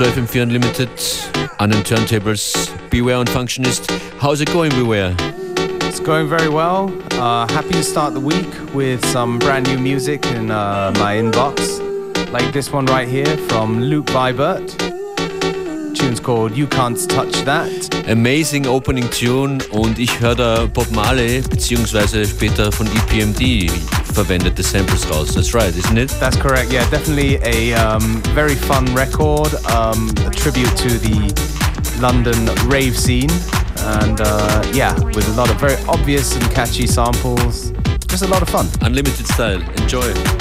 Willkommen zu FM4 Unlimited an den Turntables. Beware und Functionist. How's it going, Beware? It's going very well. Uh, happy to start the week with some brand new music in uh, my inbox, like this one right here from Luke Vibert. Tune's called You Can't Touch That. Amazing Opening Tune und ich höre da Bob Marley beziehungsweise später von EPMD verwendete Samples raus. That's right, isn't it? That's correct. Yeah, definitely a um, very fun record, um, a tribute to the London rave scene, and uh, yeah, with a lot of very obvious and catchy samples. Just a lot of fun. Unlimited style. Enjoy.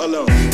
alone.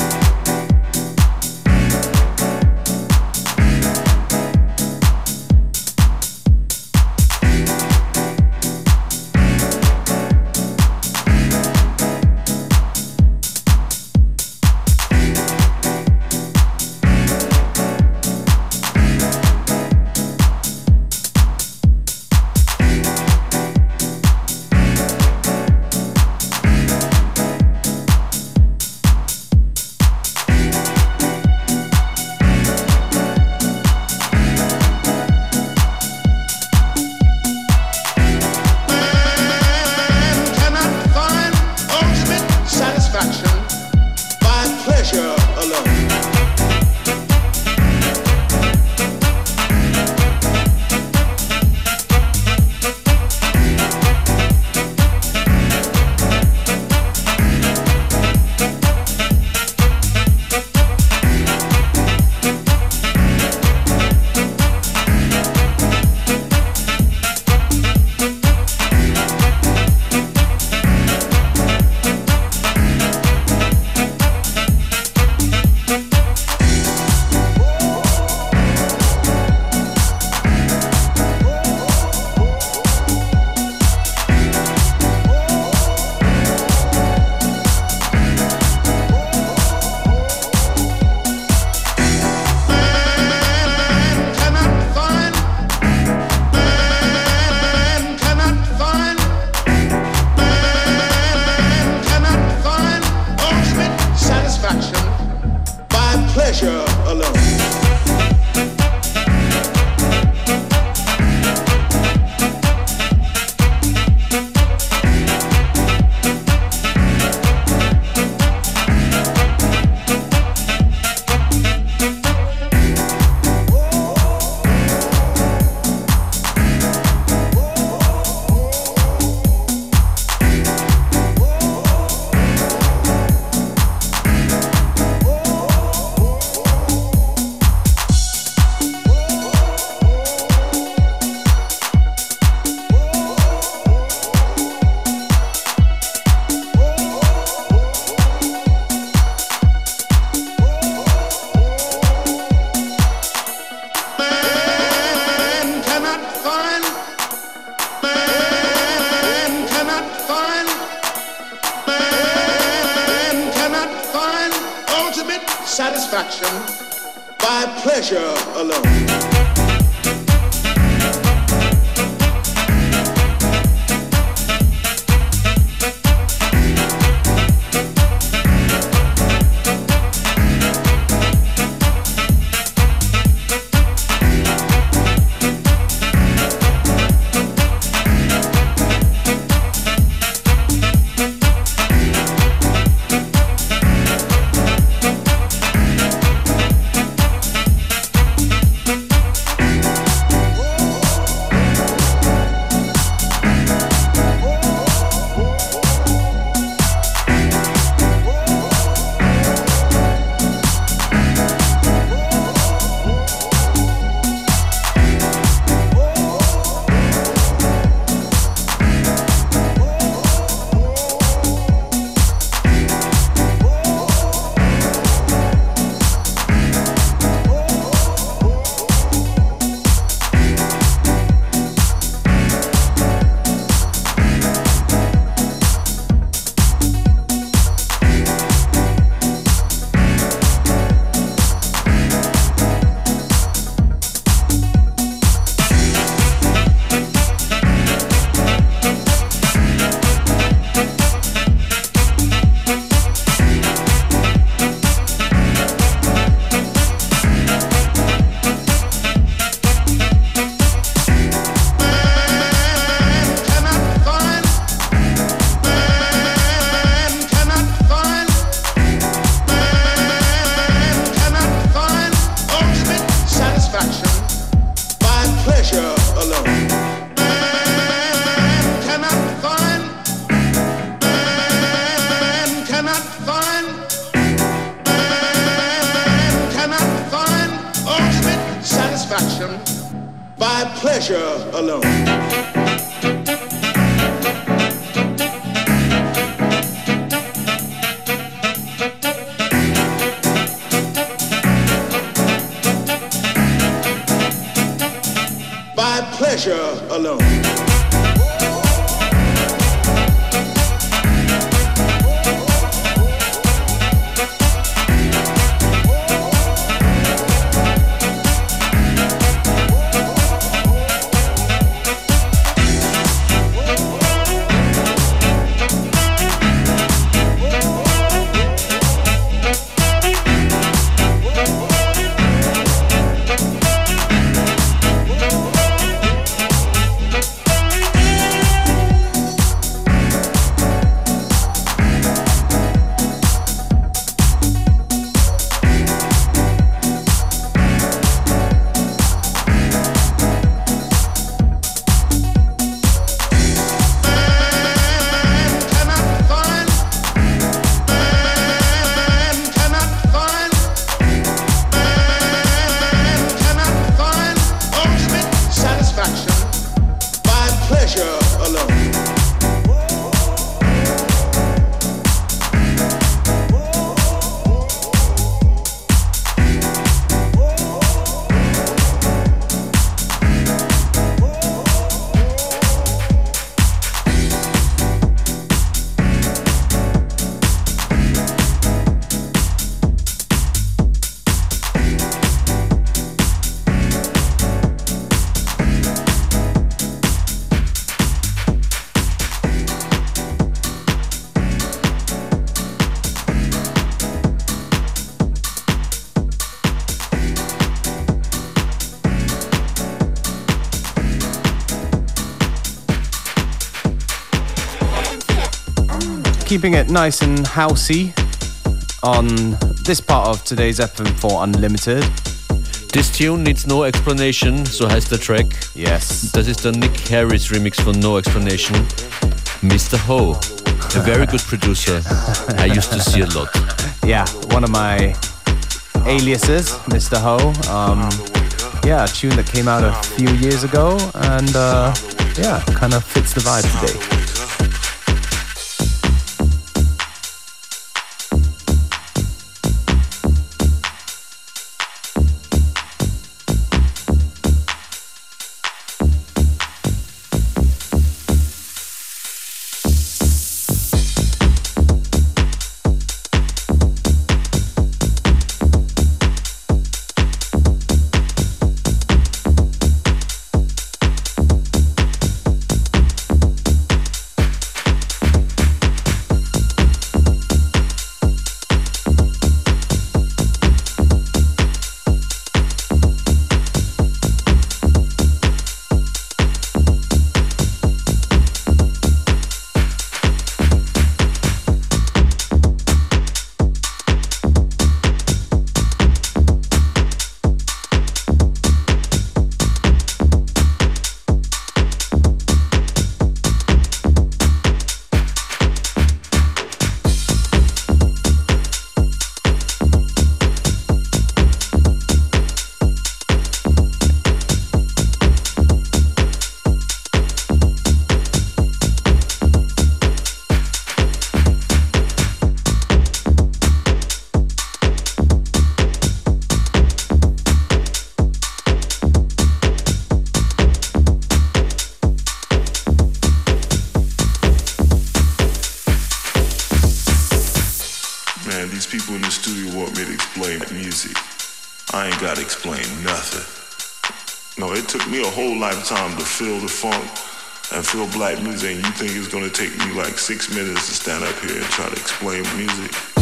alone. pleasure alone. Keeping it nice and housey on this part of today's FM4 Unlimited. This tune needs no explanation, so has the track. Yes. Das ist der Nick Harris Remix von No Explanation. Mr. Ho, a very good producer. I used to see a lot. Yeah, one of my aliases, Mr. Ho. Um, yeah, a tune that came out a few years ago and uh, yeah, kind of fits the vibe today. Funk and feel black music, and you think it's gonna take me like six minutes to stand up here and try to explain music?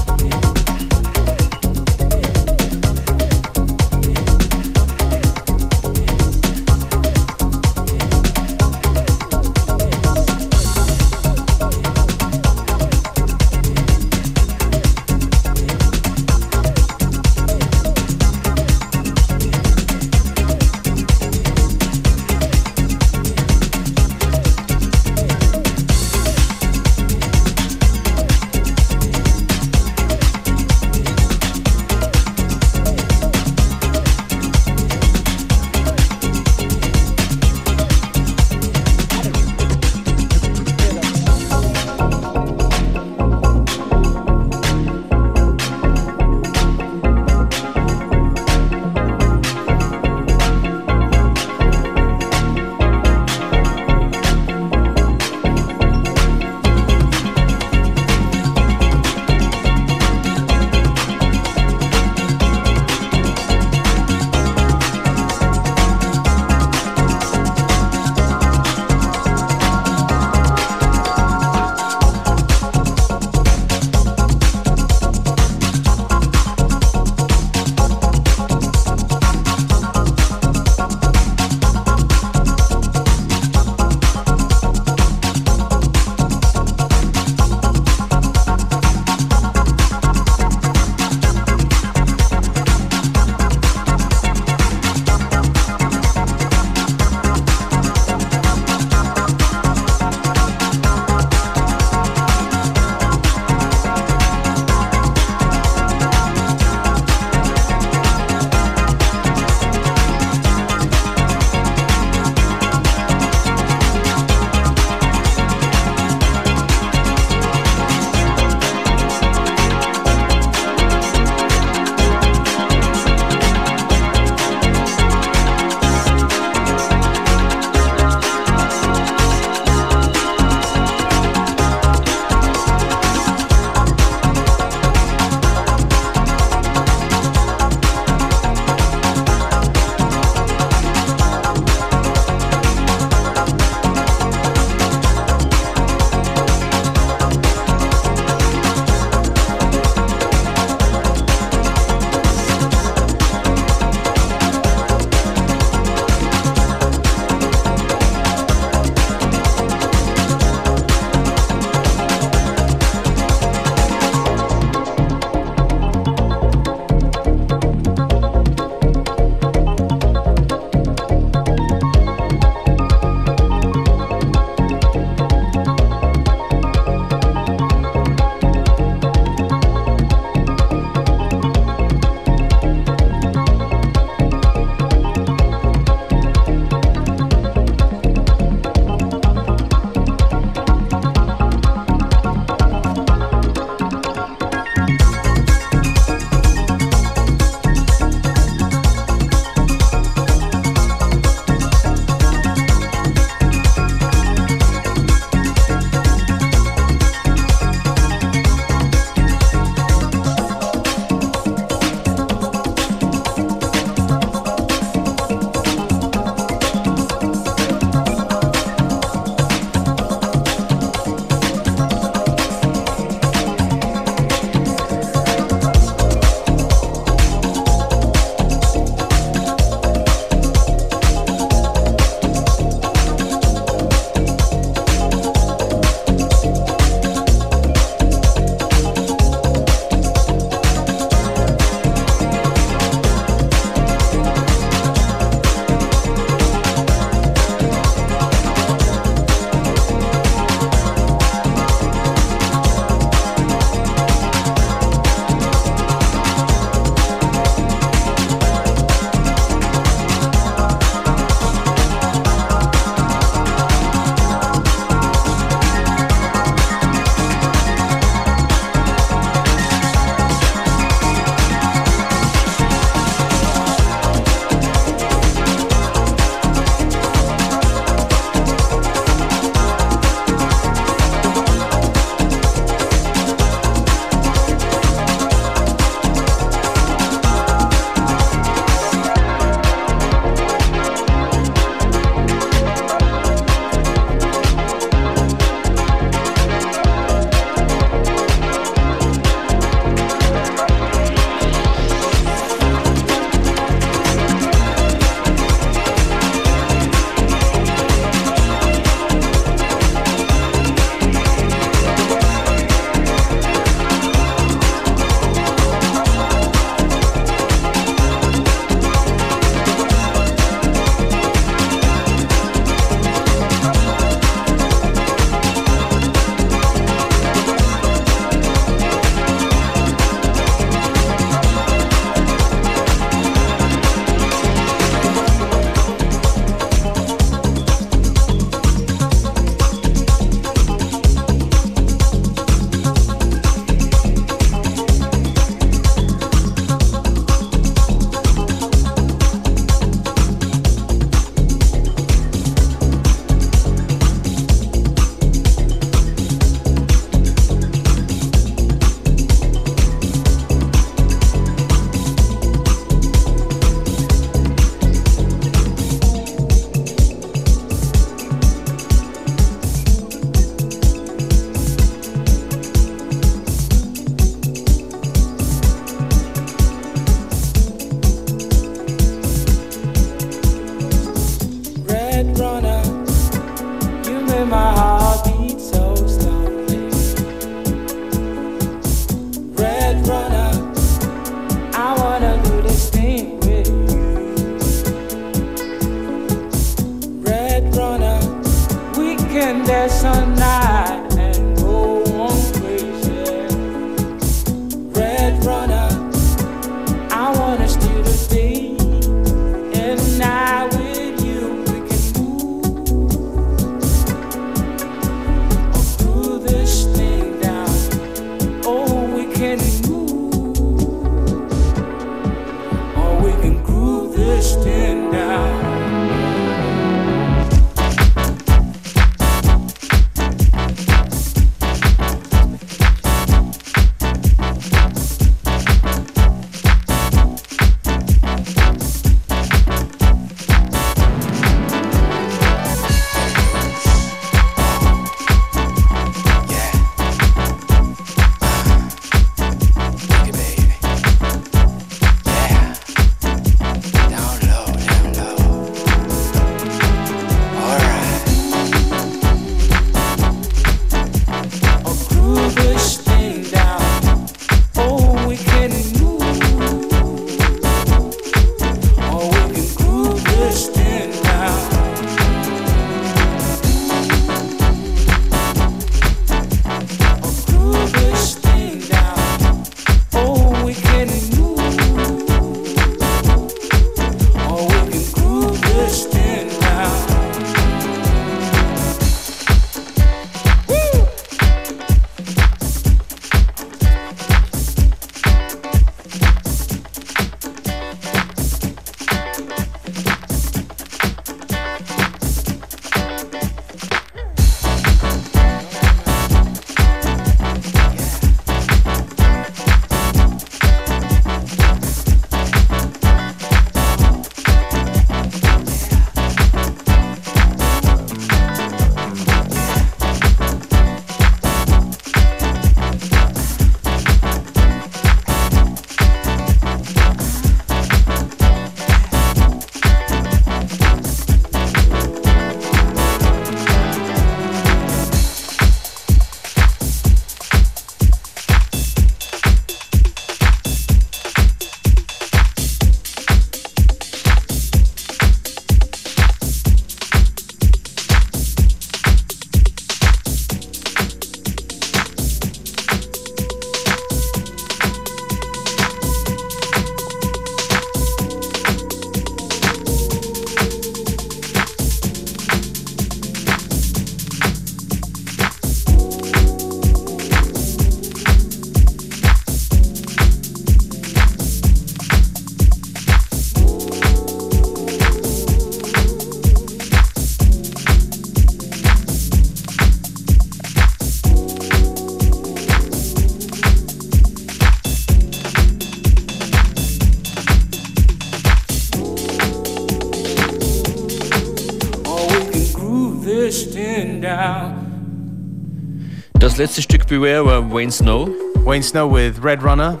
Letzte Stück Beware war Wayne Snow. Wayne Snow with Red Runner.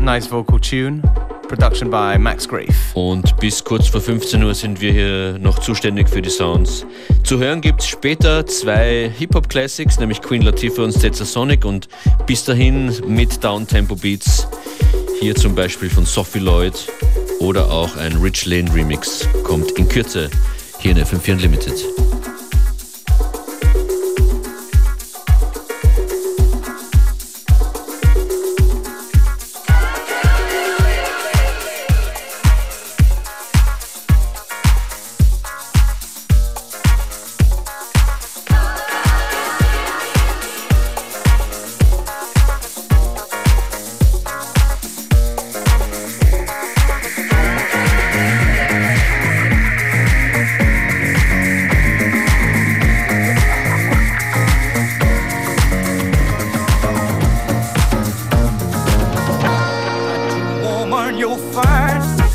Nice vocal tune. Production by Max Grave. Und bis kurz vor 15 Uhr sind wir hier noch zuständig für die Sounds. Zu hören gibt es später zwei Hip-Hop-Classics, nämlich Queen Latifah und Stetzer Sonic und bis dahin mit Downtempo-Beats. Hier zum Beispiel von Sophie Lloyd oder auch ein Rich Lane Remix kommt in Kürze hier in FM4 Unlimited. first.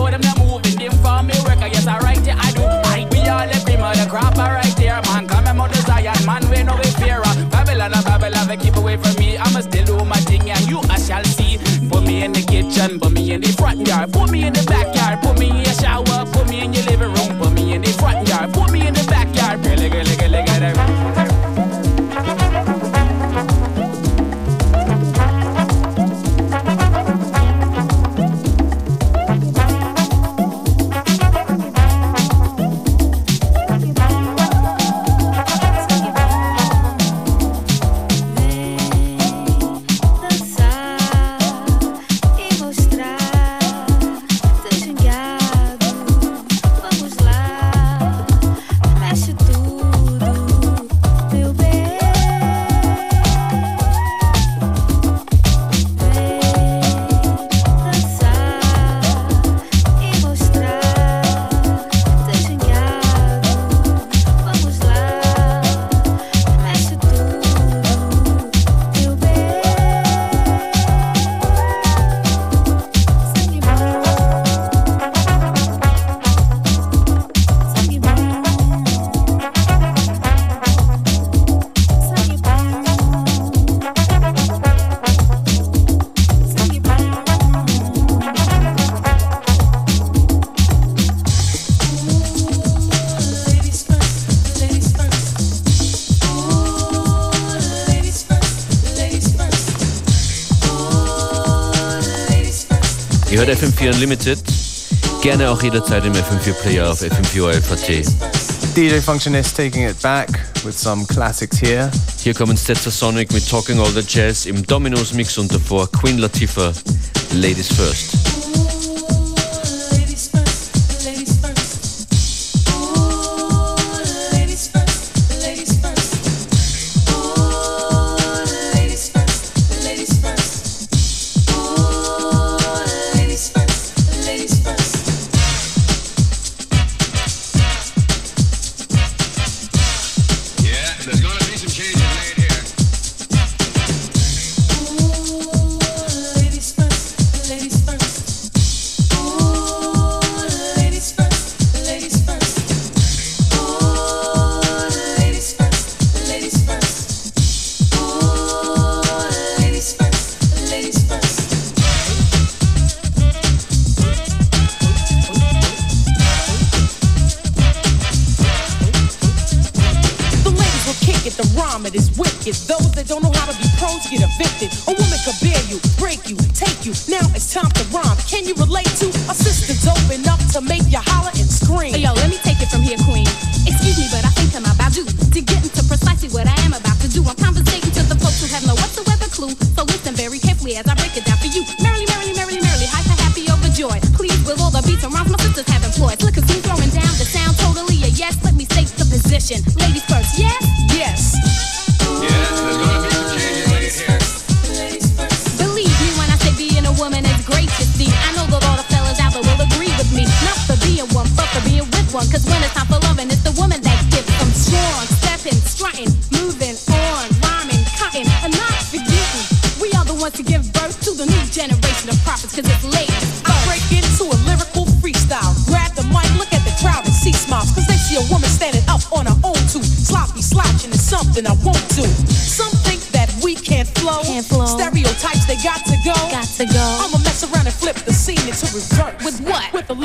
so them not moving them for me record. Yes, I write it, I do. I be all the cream of the crop, I write there, man. Come and mother Zion, man, we no way fear. Babylon, Babylon, they keep away from me. I'ma still do my thing, and you I shall see. Put me in the kitchen, put me in the front yard, put me in the Ihr hört FM4 Unlimited. Gerne auch jederzeit im FM4 Player auf FM4 DJ Functionist taking it back with some classics here. Hier kommen Sonic mit Talking All the Jazz im Dominos Mix und davor Queen Latifah, Ladies First.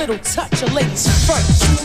little touch of ladies first.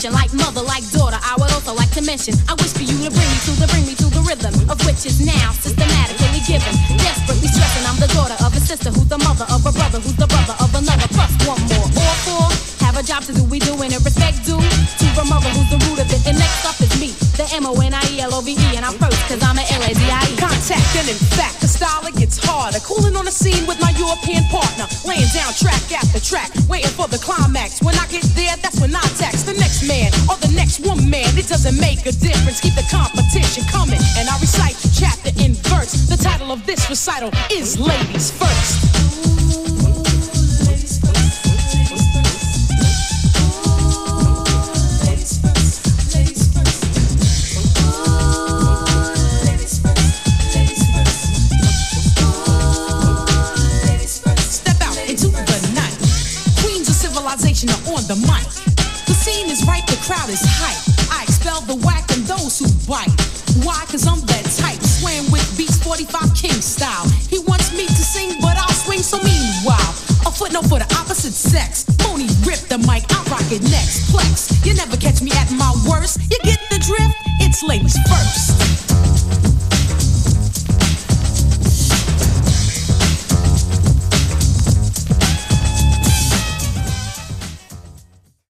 Attention, like mother, like daughter. I would also like to mention, I wish for you to bring me to the bring me to the rhythm of which is now systematically given. Desperately stressing, I'm the daughter of a sister who's the mother of a brother who's the brother of another. Plus one more. All four have a job to do. We doing it respect due to the mother who's the root of it. And next up is me, the M O N I E L O V E, and I'm first cause I'm a L A D I E. Contact and in fact, the style it gets harder. Cooling on the scene with my European partner, laying down track after track, waiting for the climax. When I It doesn't make a difference. Keep the competition coming, and I recite chapter in verse. The title of this recital is "Ladies First." Sex. Phony rip the mic, I rock it next. Plex. You never